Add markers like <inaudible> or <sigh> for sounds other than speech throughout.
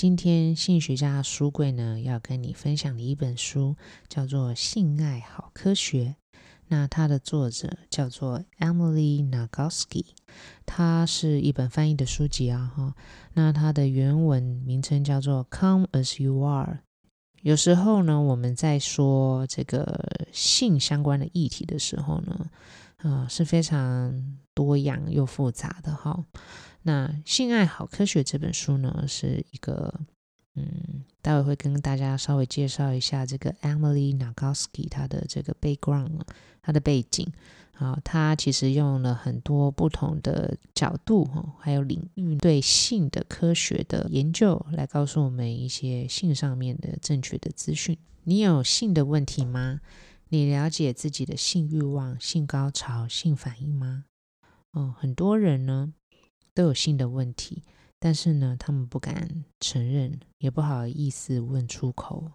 今天性学家书柜呢，要跟你分享的一本书叫做《性爱好科学》。那它的作者叫做 Emily Nagoski，它是一本翻译的书籍啊哈。那它的原文名称叫做 Come as you are。有时候呢，我们在说这个性相关的议题的时候呢，啊、呃、是非常多样又复杂的哈。那《性爱好科学》这本书呢，是一个，嗯，待会会跟大家稍微介绍一下这个 Emily Nagoski 她的这个 background，她的背景啊，他其实用了很多不同的角度哈，还有领域对性的科学的研究，来告诉我们一些性上面的正确的资讯。你有性的问题吗？你了解自己的性欲望、性高潮、性反应吗？哦，很多人呢。都有性的问题，但是呢，他们不敢承认，也不好意思问出口。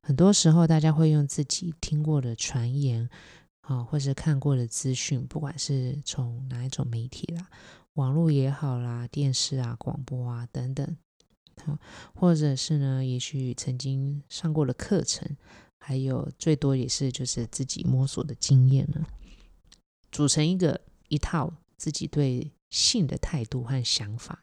很多时候，大家会用自己听过的传言，啊，或是看过的资讯，不管是从哪一种媒体啦，网络也好啦，电视啊、广播啊等等，啊，或者是呢，也许曾经上过的课程，还有最多也是就是自己摸索的经验呢，组成一个一套自己对。性的态度和想法，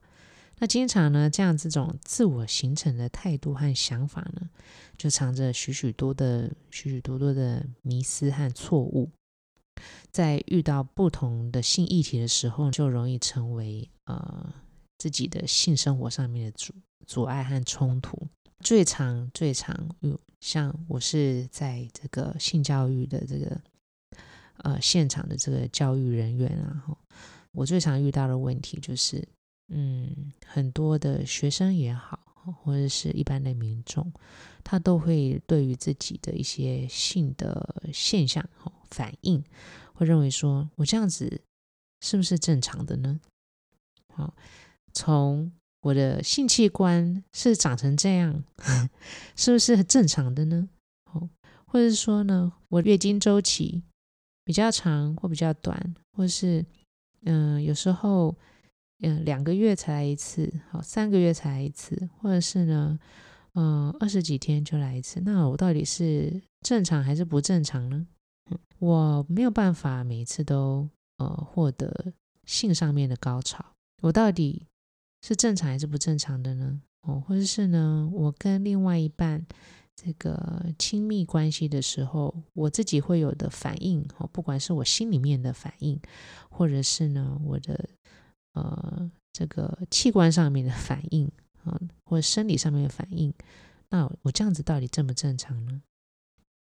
那经常呢，这样这种自我形成的态度和想法呢，就藏着许许多的许许多多的迷思和错误，在遇到不同的性议题的时候，就容易成为呃自己的性生活上面的阻阻碍和冲突。最常最常有像我是在这个性教育的这个呃现场的这个教育人员啊。我最常遇到的问题就是，嗯，很多的学生也好，或者是一般的民众，他都会对于自己的一些性的现象、反应，会认为说，我这样子是不是正常的呢？好，从我的性器官是长成这样，<laughs> 是不是很正常的呢？好，或者是说呢，我月经周期比较长或比较短，或是嗯，有时候，嗯，两个月才来一次，好，三个月才来一次，或者是呢，嗯，二十几天就来一次，那我到底是正常还是不正常呢？我没有办法每次都呃获得性上面的高潮，我到底是正常还是不正常的呢？哦，或者是呢，我跟另外一半。这个亲密关系的时候，我自己会有的反应，哦不管是我心里面的反应，或者是呢我的呃这个器官上面的反应啊，或者生理上面的反应，那我这样子到底正不正常呢？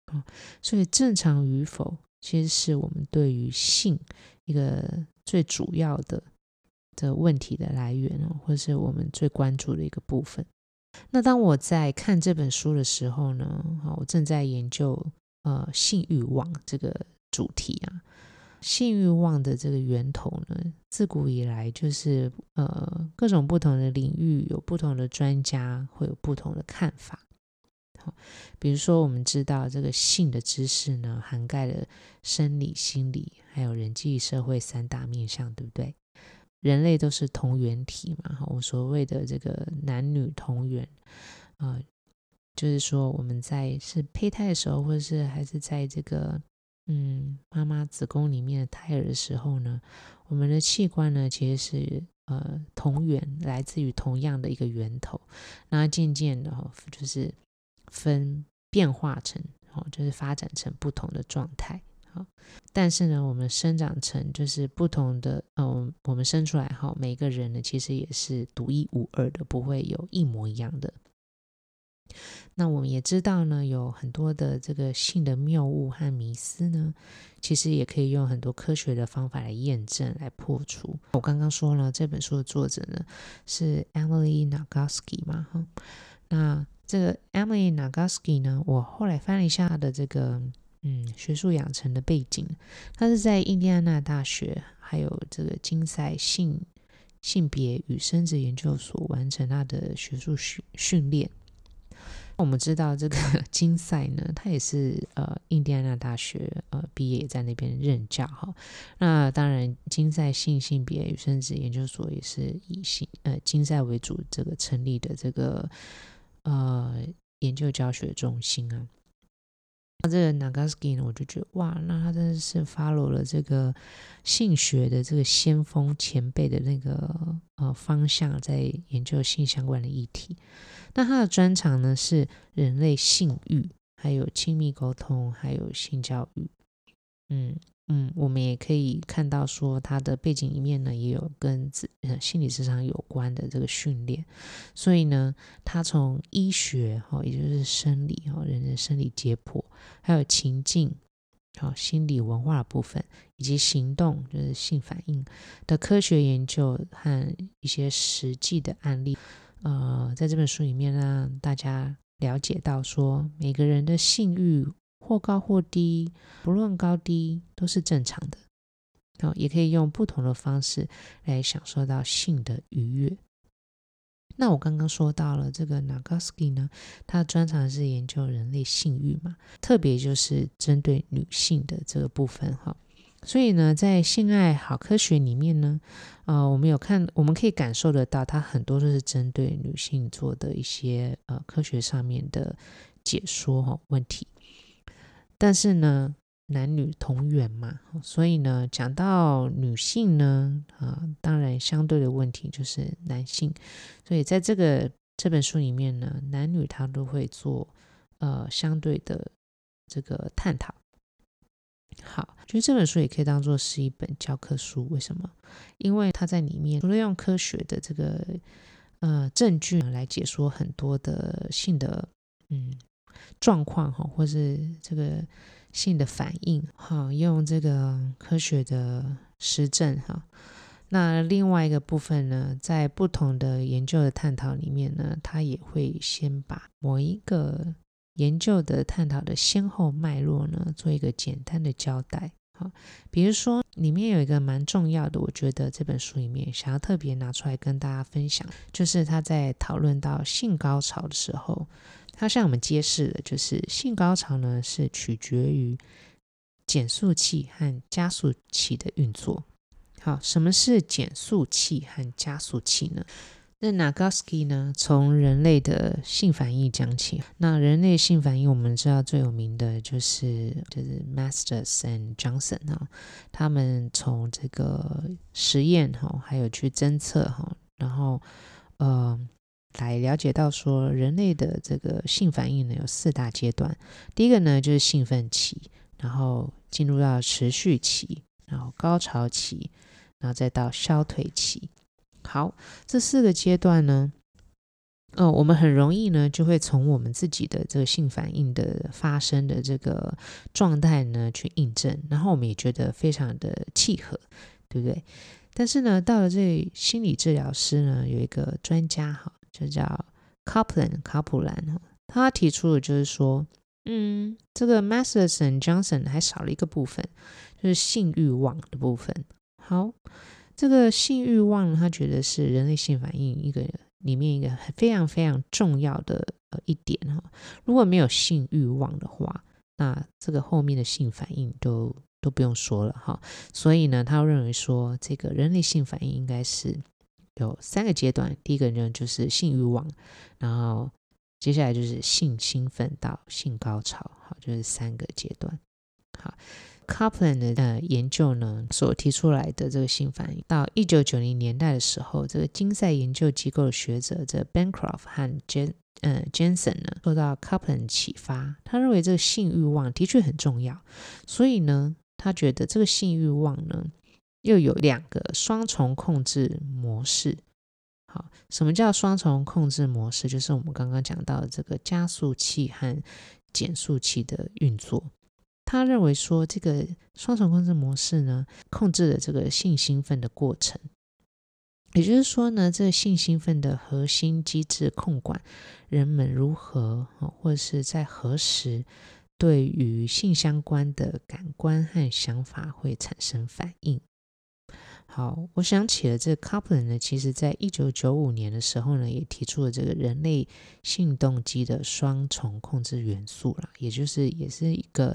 啊，所以正常与否，其实是我们对于性一个最主要的的问题的来源，或是我们最关注的一个部分。那当我在看这本书的时候呢，啊我正在研究呃性欲望这个主题啊。性欲望的这个源头呢，自古以来就是呃各种不同的领域有不同的专家会有不同的看法。好，比如说我们知道这个性的知识呢，涵盖了生理、心理还有人际社会三大面向，对不对？人类都是同源体嘛，我所谓的这个男女同源，啊、呃，就是说我们在是胚胎的时候，或者是还是在这个嗯妈妈子宫里面的胎儿的时候呢，我们的器官呢其实是呃同源，来自于同样的一个源头，那渐渐的哈就是分变化成哦，就是发展成不同的状态。好，但是呢，我们生长成就是不同的，嗯，我们生出来哈，每个人呢其实也是独一无二的，不会有一模一样的。那我们也知道呢，有很多的这个性的谬误和迷思呢，其实也可以用很多科学的方法来验证、来破除。我刚刚说了，这本书的作者呢是 Emily Nagoski 嘛，哈。那这个 Emily Nagoski 呢，我后来翻了一下她的这个嗯学术养成的背景，她是在印第安纳大学还有这个金赛性性别与生殖研究所完成她的学术训训练。我们知道这个 <laughs> 金赛呢，他也是呃印第安纳大学呃毕业，在那边任教哈。那当然，金赛性性别与生殖研究所也是以性呃金赛为主，这个成立的这个呃研究教学中心啊。那这个 nagaski 呢，我就觉得哇，那他真的是 follow 了这个性学的这个先锋前辈的那个呃方向，在研究性相关的议题。那他的专长呢是人类性欲，还有亲密沟通，还有性教育。嗯嗯，我们也可以看到说他的背景里面呢也有跟自呃心理咨商有关的这个训练。所以呢，他从医学哈，也就是生理哈，人的生理解剖，还有情境，好心理文化的部分，以及行动就是性反应的科学研究和一些实际的案例。呃，在这本书里面让大家了解到说，每个人的性欲或高或低，不论高低都是正常的。哦，也可以用不同的方式来享受到性的愉悦。那我刚刚说到了这个 Nagoski 呢，他的专长是研究人类性欲嘛，特别就是针对女性的这个部分哈。所以呢，在性爱好科学里面呢，呃，我们有看，我们可以感受得到，它很多都是针对女性做的一些呃科学上面的解说哈、问题。但是呢，男女同源嘛，所以呢，讲到女性呢，啊、当然相对的问题就是男性。所以在这个这本书里面呢，男女他都会做呃相对的这个探讨。好，其实这本书也可以当做是一本教科书。为什么？因为它在里面除了用科学的这个呃证据来解说很多的性的嗯状况哈，或是这个性的反应，哈，用这个科学的实证哈。那另外一个部分呢，在不同的研究的探讨里面呢，他也会先把某一个。研究的探讨的先后脉络呢，做一个简单的交代。好，比如说里面有一个蛮重要的，我觉得这本书里面想要特别拿出来跟大家分享，就是他在讨论到性高潮的时候，他向我们揭示的就是性高潮呢是取决于减速器和加速器的运作。好，什么是减速器和加速器呢？那 Nagoski 呢，从人类的性反应讲起。那人类性反应，我们知道最有名的就是就是 Masters and Johnson 哈，他们从这个实验哈，还有去侦测哈，然后呃来了解到说，人类的这个性反应呢有四大阶段。第一个呢就是兴奋期，然后进入到持续期，然后高潮期，然后再到消退期。好，这四个阶段呢，呃，我们很容易呢，就会从我们自己的这个性反应的发生的这个状态呢去印证，然后我们也觉得非常的契合，对不对？但是呢，到了这心理治疗师呢，有一个专家哈，就叫 Kaplan 卡普兰哈，他提出的就是说，嗯，这个 Masterson Johnson 还少了一个部分，就是性欲望的部分。好。这个性欲望，他觉得是人类性反应一个里面一个非常非常重要的呃一点哈。如果没有性欲望的话，那这个后面的性反应都都不用说了哈。所以呢，他认为说，这个人类性反应应该是有三个阶段。第一个呢就是性欲望，然后接下来就是性兴奋到性高潮，好，就是三个阶段，好。Kaplan 的呃研究呢，所提出来的这个性反应，到一九九零年代的时候，这个金赛研究机构的学者这 Bancroft 和 Jen 呃 Jensen 呢，受到 Kaplan 启发，他认为这个性欲望的确很重要，所以呢，他觉得这个性欲望呢，又有两个双重控制模式。好，什么叫双重控制模式？就是我们刚刚讲到的这个加速器和减速器的运作。他认为说，这个双重控制模式呢，控制了这个性兴奋的过程。也就是说呢，这个性兴奋的核心机制控管人们如何，或者是在何时，对于性相关的感官和想法会产生反应。好，我想起了这个 Kaplan 呢，其实在一九九五年的时候呢，也提出了这个人类性动机的双重控制元素啦，也就是也是一个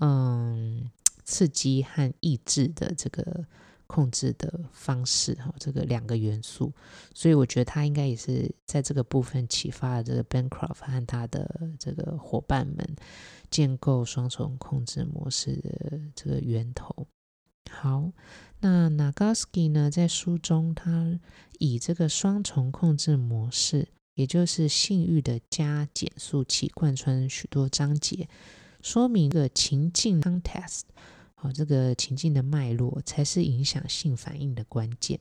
嗯刺激和抑制的这个控制的方式哈，这个两个元素，所以我觉得他应该也是在这个部分启发了这个 Bancroft 和他的这个伙伴们建构双重控制模式的这个源头。好。那 Nagoski 呢，在书中，他以这个双重控制模式，也就是性欲的加减速器，贯穿许多章节，说明个情境 context，好，这个情境的脉络才是影响性反应的关键。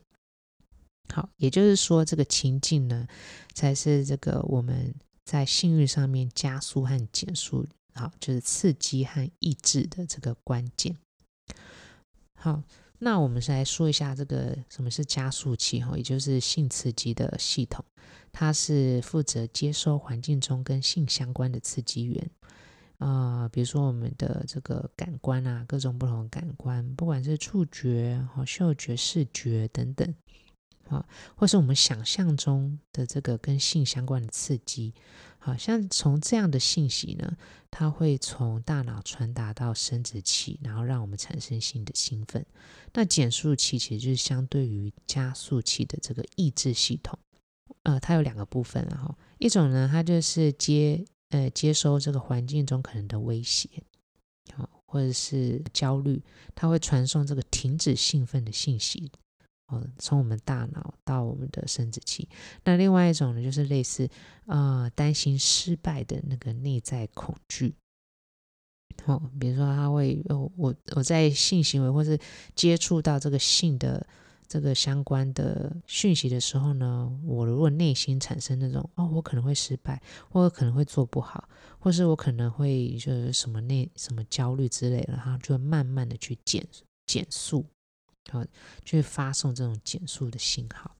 好，也就是说，这个情境呢，才是这个我们在性欲上面加速和减速，好，就是刺激和抑制的这个关键。好。那我们是来说一下这个什么是加速器哈，也就是性刺激的系统，它是负责接收环境中跟性相关的刺激源、呃，比如说我们的这个感官啊，各种不同的感官，不管是触觉、哈嗅觉、视觉等等。啊，或是我们想象中的这个跟性相关的刺激，好像从这样的信息呢，它会从大脑传达到生殖器，然后让我们产生性的兴奋。那减速器其实就是相对于加速器的这个抑制系统，呃，它有两个部分，然后一种呢，它就是接呃接收这个环境中可能的威胁，好，或者是焦虑，它会传送这个停止兴奋的信息。哦，从我们大脑到我们的生殖器。那另外一种呢，就是类似呃担心失败的那个内在恐惧。哦，比如说他会，哦、我我在性行为或是接触到这个性的这个相关的讯息的时候呢，我如果内心产生那种哦，我可能会失败，或者可能会做不好，或是我可能会就是什么内什么焦虑之类的，然后就会慢慢的去减减速。好，去发送这种减速的信号。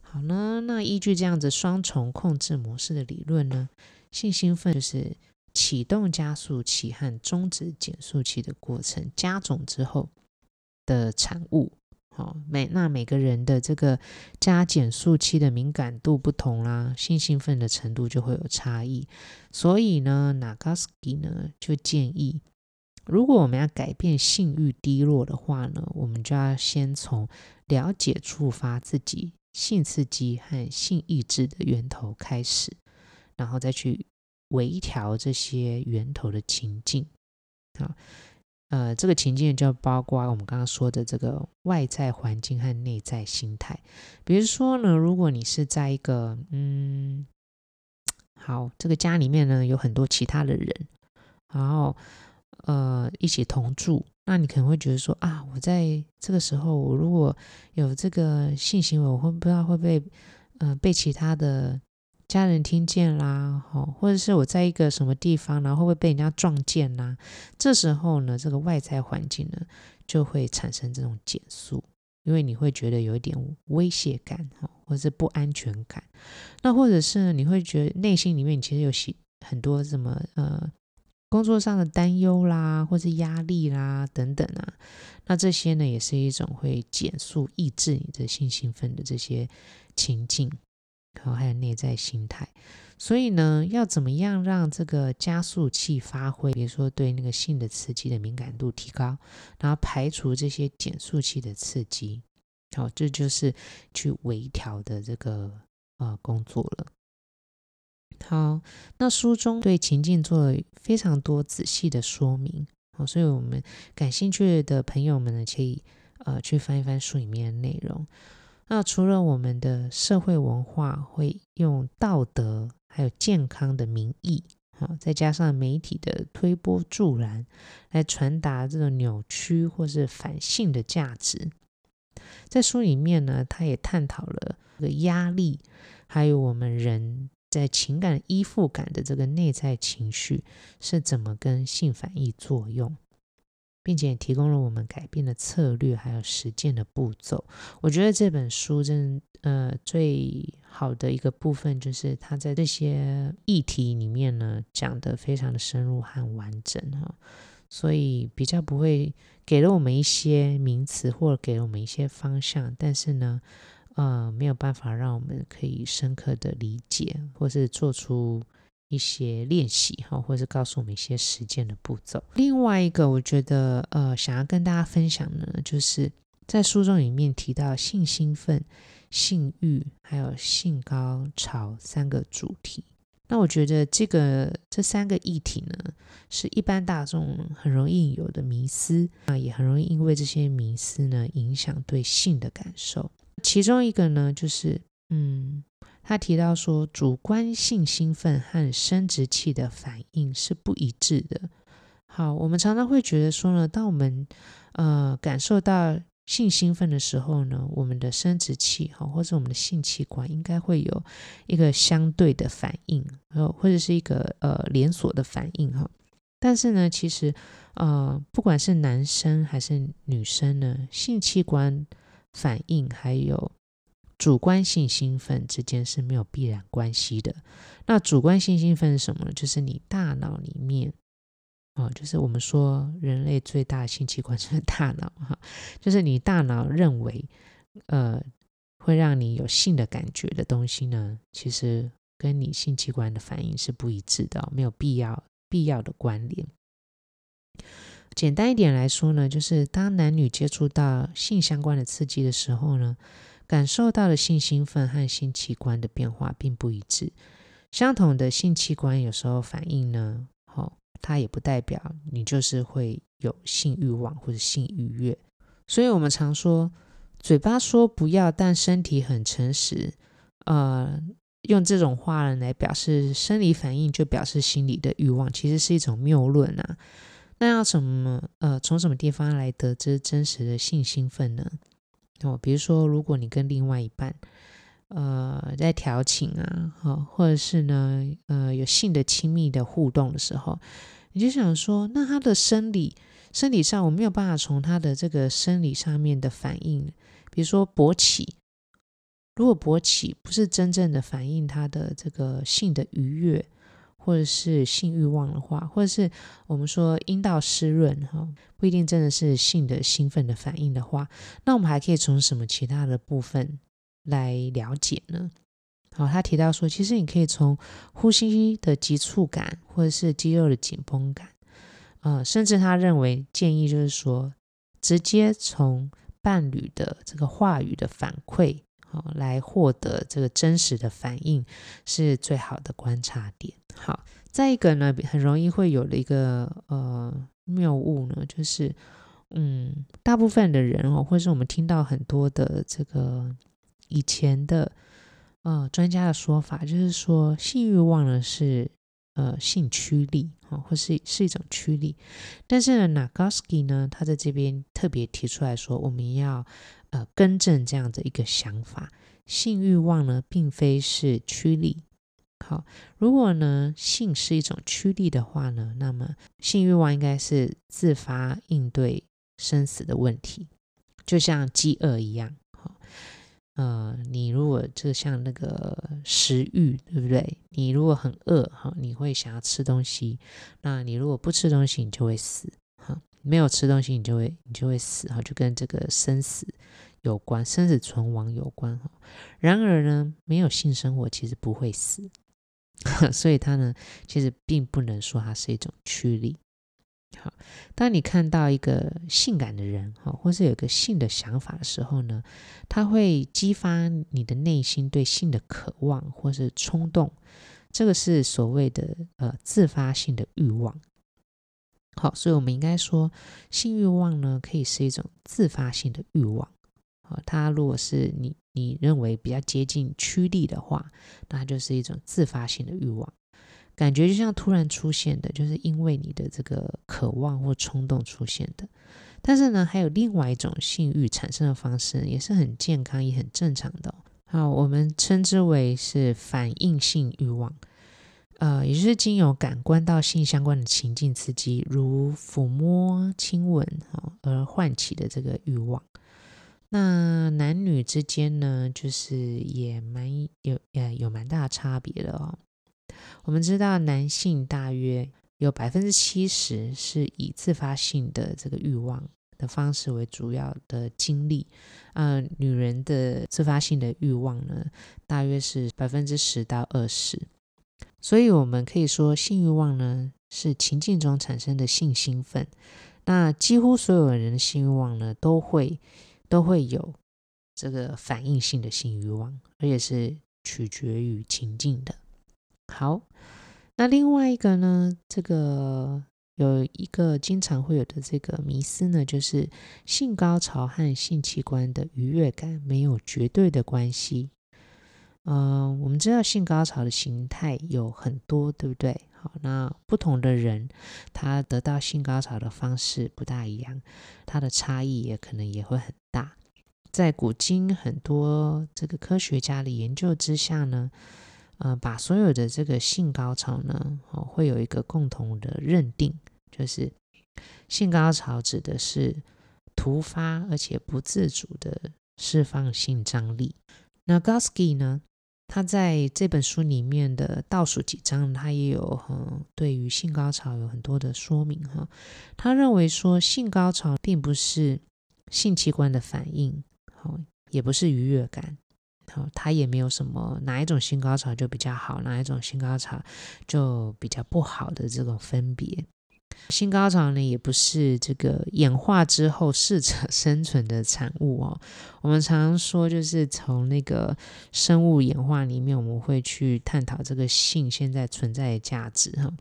好呢，那依据这样子双重控制模式的理论呢，性兴奋就是启动加速器和终止减速器的过程加总之后的产物。好，每那每个人的这个加减速器的敏感度不同啦，性兴奋的程度就会有差异。所以呢，Nagaski 呢就建议。如果我们要改变性欲低落的话呢，我们就要先从了解触发自己性刺激和性抑制的源头开始，然后再去微调这些源头的情境。好，呃，这个情境就包括我们刚刚说的这个外在环境和内在心态。比如说呢，如果你是在一个嗯，好，这个家里面呢有很多其他的人，然后。呃，一起同住，那你可能会觉得说啊，我在这个时候，我如果有这个性行为，我会不知道会不会被其他的家人听见啦，好，或者是我在一个什么地方，然后会不会被人家撞见啦？这时候呢，这个外在环境呢就会产生这种减速，因为你会觉得有一点威胁感，哈，或者是不安全感。那或者是，你会觉得内心里面其实有许很多什么呃。工作上的担忧啦，或是压力啦，等等啊，那这些呢，也是一种会减速、抑制你的性兴奋的这些情境，然后，还有内在心态。所以呢，要怎么样让这个加速器发挥？比如说，对那个性的刺激的敏感度提高，然后排除这些减速器的刺激，好，这就是去微调的这个呃工作了。好，那书中对情境做了非常多仔细的说明，好，所以我们感兴趣的朋友们呢，可以呃去翻一翻书里面的内容。那除了我们的社会文化会用道德还有健康的名义，好，再加上媒体的推波助澜，来传达这种扭曲或是反性的价值，在书里面呢，他也探讨了这个压力，还有我们人。在情感依附感的这个内在情绪是怎么跟性反应作用？并且提供了我们改变的策略，还有实践的步骤。我觉得这本书真呃最好的一个部分，就是它在这些议题里面呢讲得非常的深入和完整哈，所以比较不会给了我们一些名词或者给了我们一些方向，但是呢呃没有办法让我们可以深刻的理解或是做出。一些练习哈，或是告诉我们一些实践的步骤。另外一个，我觉得呃，想要跟大家分享的呢，就是在书中里面提到性兴奋、性欲还有性高潮三个主题。那我觉得这个这三个议题呢，是一般大众很容易有的迷思啊，也很容易因为这些迷思呢，影响对性的感受。其中一个呢，就是嗯。他提到说，主观性兴奋和生殖器的反应是不一致的。好，我们常常会觉得说呢，当我们呃感受到性兴奋的时候呢，我们的生殖器哈或者我们的性器官应该会有一个相对的反应，呃或者是一个呃连锁的反应哈。但是呢，其实呃不管是男生还是女生呢，性器官反应还有。主观性兴奋之间是没有必然关系的。那主观性兴奋是什么呢？就是你大脑里面，哦，就是我们说人类最大的性器官是大脑哈，就是你大脑认为，呃，会让你有性的感觉的东西呢，其实跟你性器官的反应是不一致的，没有必要必要的关联。简单一点来说呢，就是当男女接触到性相关的刺激的时候呢。感受到的性兴奋和性器官的变化并不一致，相同的性器官有时候反应呢，好、哦，它也不代表你就是会有性欲望或者性愉悦。所以，我们常说，嘴巴说不要，但身体很诚实。呃，用这种话来表示生理反应，就表示心理的欲望，其实是一种谬论啊。那要什么？呃，从什么地方来得知真实的性兴奋呢？哦，比如说，如果你跟另外一半，呃，在调情啊，哦，或者是呢，呃，有性的亲密的互动的时候，你就想说，那他的生理生理上，我没有办法从他的这个生理上面的反应，比如说勃起，如果勃起不是真正的反映他的这个性的愉悦。或者是性欲望的话，或者是我们说阴道湿润哈，不一定真的是性的兴奋的反应的话，那我们还可以从什么其他的部分来了解呢？好，他提到说，其实你可以从呼吸的急促感，或者是肌肉的紧绷感，呃，甚至他认为建议就是说，直接从伴侣的这个话语的反馈，好，来获得这个真实的反应，是最好的观察点。好，再一个呢，很容易会有的一个呃谬误呢，就是嗯，大部分的人哦，或是我们听到很多的这个以前的呃专家的说法，就是说性欲望呢是呃性驱力啊，或是是一种驱力。但是呢，Nagoski 呢，他在这边特别提出来说，我们要呃更正这样的一个想法，性欲望呢并非是驱力。好，如果呢性是一种驱力的话呢，那么性欲望应该是自发应对生死的问题，就像饥饿一样。好，呃，你如果就像那个食欲，对不对？你如果很饿，哈，你会想要吃东西。那你如果不吃东西，你就会死。没有吃东西，你就会你就会死。哈，就跟这个生死有关，生死存亡有关。哈，然而呢，没有性生活其实不会死。<laughs> 所以它呢，其实并不能说它是一种驱力。好，当你看到一个性感的人，哈，或是有一个性的想法的时候呢，它会激发你的内心对性的渴望或是冲动，这个是所谓的呃自发性的欲望。好，所以我们应该说，性欲望呢，可以是一种自发性的欲望。啊，它如果是你你认为比较接近驱力的话，那它就是一种自发性的欲望，感觉就像突然出现的，就是因为你的这个渴望或冲动出现的。但是呢，还有另外一种性欲产生的方式，也是很健康也很正常的。好，我们称之为是反应性欲望。呃，也就是经由感官到性相关的情境刺激，如抚摸、亲吻，哦，而唤起的这个欲望。那男女之间呢，就是也蛮有呃有蛮大差别的哦。我们知道，男性大约有百分之七十是以自发性的这个欲望的方式为主要的经历，呃，女人的自发性的欲望呢，大约是百分之十到二十。所以，我们可以说，性欲望呢是情境中产生的性兴奋。那几乎所有人的性欲望呢，都会都会有这个反应性的性欲望，而且是取决于情境的。好，那另外一个呢，这个有一个经常会有的这个迷思呢，就是性高潮和性器官的愉悦感没有绝对的关系。嗯、我们知道性高潮的形态有很多，对不对？好，那不同的人，他得到性高潮的方式不大一样，他的差异也可能也会很大。在古今很多这个科学家的研究之下呢，呃，把所有的这个性高潮呢，哦，会有一个共同的认定，就是性高潮指的是突发而且不自主的释放性张力。那 Goski 呢？他在这本书里面的倒数几章，他也有嗯，对于性高潮有很多的说明哈。他认为说，性高潮并不是性器官的反应，好，也不是愉悦感，好，他也没有什么哪一种性高潮就比较好，哪一种性高潮就比较不好的这种分别。性高潮呢，也不是这个演化之后适者生存的产物哦。我们常常说，就是从那个生物演化里面，我们会去探讨这个性现在存在的价值哈。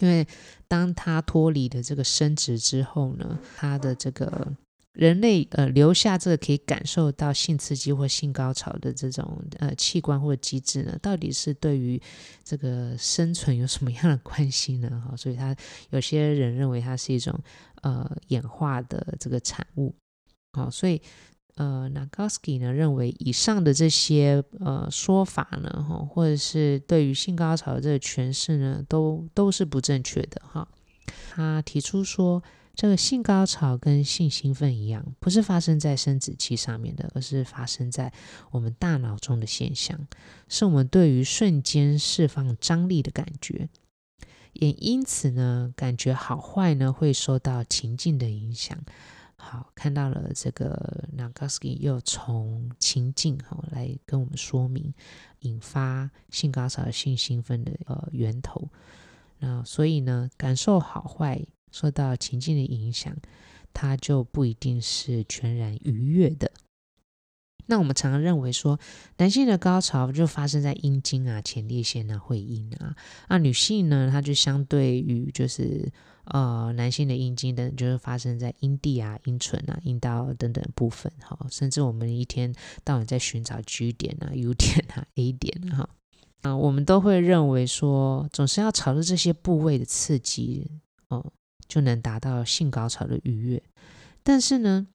因为当它脱离了这个生殖之后呢，它的这个。人类呃留下这个可以感受到性刺激或性高潮的这种呃器官或机制呢，到底是对于这个生存有什么样的关系呢？哈，所以他有些人认为它是一种呃演化的这个产物。好，所以呃 Nagoski 呢认为以上的这些呃说法呢，哈，或者是对于性高潮的这个诠释呢，都都是不正确的哈。他提出说。这个性高潮跟性兴奋一样，不是发生在生殖器上面的，而是发生在我们大脑中的现象，是我们对于瞬间释放张力的感觉。也因此呢，感觉好坏呢会受到情境的影响。好，看到了这个 Nagoski 又从情境哈来跟我们说明引发性高潮、性兴奋的呃源头。那所以呢，感受好坏。受到情境的影响，它就不一定是全然愉悦的。那我们常常认为说，男性的高潮就发生在阴茎啊、前列腺啊、会阴啊，那女性呢，它就相对于就是呃男性的阴茎的，就是发生在阴蒂啊、阴唇啊、阴道等等部分。哈，甚至我们一天到晚在寻找 G 点啊、U 点啊、A 点啊，啊，我们都会认为说，总是要朝着这些部位的刺激哦。就能达到性高潮的愉悦，但是呢，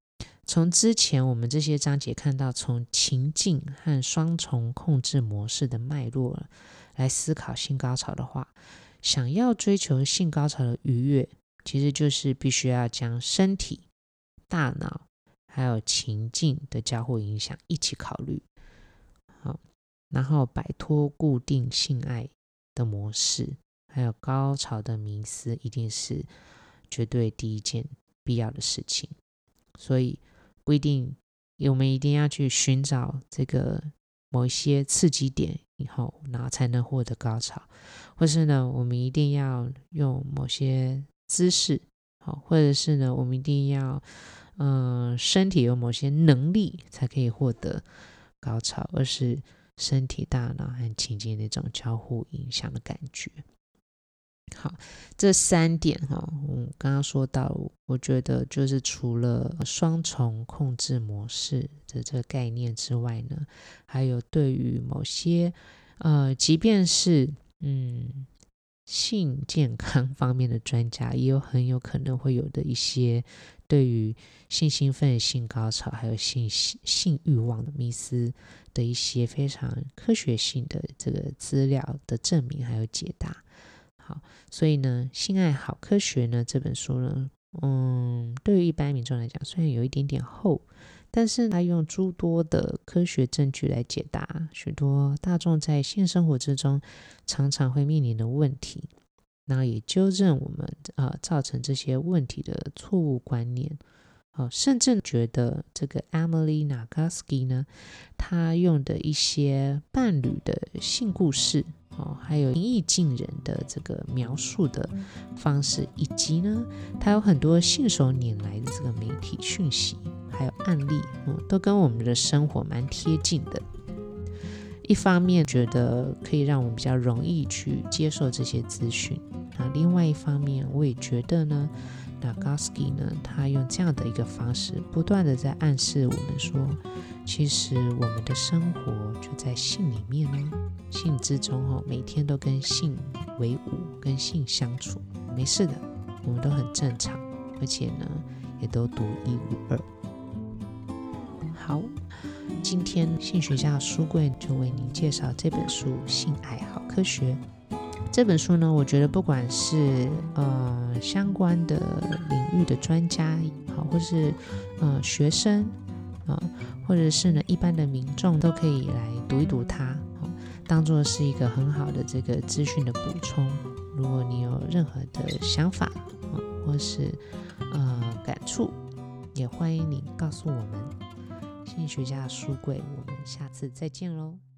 从之前我们这些章节看到，从情境和双重控制模式的脉络来思考性高潮的话，想要追求性高潮的愉悦，其实就是必须要将身体、大脑还有情境的交互影响一起考虑，好，然后摆脱固定性爱的模式，还有高潮的迷思，一定是。绝对第一件必要的事情，所以不一定我们一定要去寻找这个某一些刺激点以后，然后才能获得高潮，或是呢，我们一定要用某些姿势，好，或者是呢，我们一定要，嗯、身体有某些能力才可以获得高潮，而是身体、大脑和情境那种交互影响的感觉。好，这三点哈，我刚刚说到，我觉得就是除了双重控制模式的这个概念之外呢，还有对于某些呃，即便是嗯性健康方面的专家，也有很有可能会有的一些对于性兴奋、性高潮还有性性欲望的迷思的一些非常科学性的这个资料的证明还有解答。好，所以呢，《性爱好科学》呢这本书呢，嗯，对于一般民众来讲，虽然有一点点厚。但是他用诸多的科学证据来解答许多大众在性生活之中常常会面临的问题，然后也纠正我们呃造成这些问题的错误观念。哦，甚至觉得这个 Emily Nagoski 呢，她用的一些伴侣的性故事。哦，还有平易近人的这个描述的方式，以及呢，它有很多信手拈来的这个媒体讯息，还有案例，嗯，都跟我们的生活蛮贴近的。一方面觉得可以让我们比较容易去接受这些资讯，啊，另外一方面我也觉得呢。那 Nagoski 呢，他用这样的一个方式，不断的在暗示我们说，其实我们的生活就在性里面呢，性之中哦，每天都跟性为伍，跟性相处，没事的，我们都很正常，而且呢，也都独一无二。好，今天性学家的书柜就为您介绍这本书《性爱好科学》。这本书呢，我觉得不管是呃相关的领域的专家好，或是呃学生啊、呃，或者是呢一般的民众，都可以来读一读它，当做是一个很好的这个资讯的补充。如果你有任何的想法啊、或是呃感触，也欢迎你告诉我们。心理学家的书柜，我们下次再见喽。